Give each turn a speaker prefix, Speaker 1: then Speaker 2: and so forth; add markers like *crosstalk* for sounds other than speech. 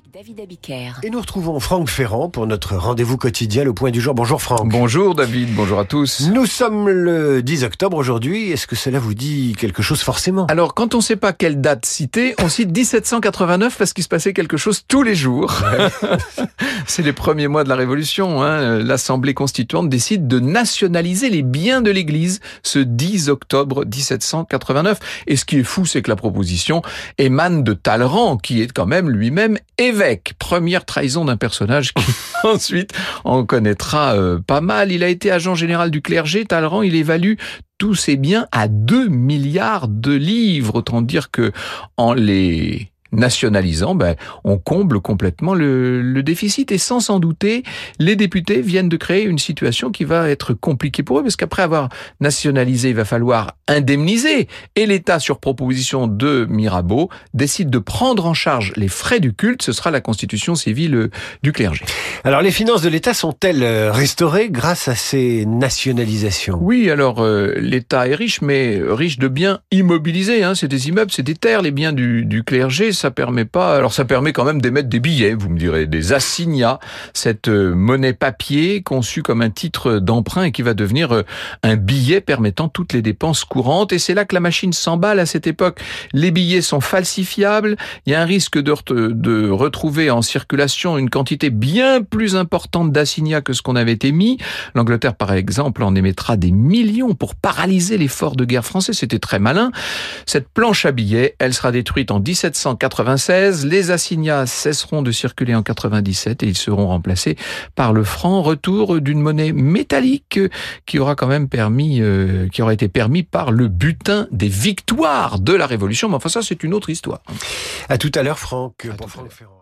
Speaker 1: avec David Abiker.
Speaker 2: Et nous retrouvons Franck Ferrand pour notre rendez-vous quotidien, le point du jour. Bonjour Franck.
Speaker 3: Bonjour David, bonjour à tous.
Speaker 2: Nous sommes le 10 octobre aujourd'hui. Est-ce que cela vous dit quelque chose forcément?
Speaker 3: Alors, quand on ne sait pas quelle date citer, on cite 1789 parce qu'il se passait quelque chose tous les jours. *laughs* C'est les premiers mois de la Révolution. Hein. L'Assemblée constituante décide de nationaliser les biens de l'Église ce 10 octobre 1789. Et ce qui est fou, c'est que la proposition émane de Talleyrand, qui est quand même lui-même évêque. Première trahison d'un personnage qui *laughs* ensuite en connaîtra euh, pas mal. Il a été agent général du clergé. Talleyrand, il évalue tous ses biens à 2 milliards de livres. Autant dire que en les nationalisant, ben, on comble complètement le, le, déficit. Et sans s'en douter, les députés viennent de créer une situation qui va être compliquée pour eux, parce qu'après avoir nationalisé, il va falloir indemniser. Et l'État, sur proposition de Mirabeau, décide de prendre en charge les frais du culte. Ce sera la constitution civile euh, du clergé.
Speaker 2: Alors, les finances de l'État sont-elles euh, restaurées grâce à ces nationalisations?
Speaker 3: Oui, alors euh, l'État est riche, mais riche de biens immobilisés. Hein. C'est des immeubles, c'est des terres, les biens du, du clergé ça permet pas. Alors ça permet quand même d'émettre des billets, vous me direz, des assignats, cette euh, monnaie papier conçue comme un titre d'emprunt et qui va devenir euh, un billet permettant toutes les dépenses courantes. Et c'est là que la machine s'emballe à cette époque. Les billets sont falsifiables. Il y a un risque de, de retrouver en circulation une quantité bien plus importante d'assignats que ce qu'on avait émis. L'Angleterre, par exemple, en émettra des millions pour paralyser l'effort de guerre français. C'était très malin. Cette planche à billets, elle sera détruite en 1780 96. Les assignats cesseront de circuler en 97 et ils seront remplacés par le franc. Retour d'une monnaie métallique qui aura quand même permis, euh, qui aura été permis par le butin des victoires de la Révolution. Mais enfin, ça, c'est une autre histoire.
Speaker 2: À tout à l'heure, Franck. Pour Franck Ferrand.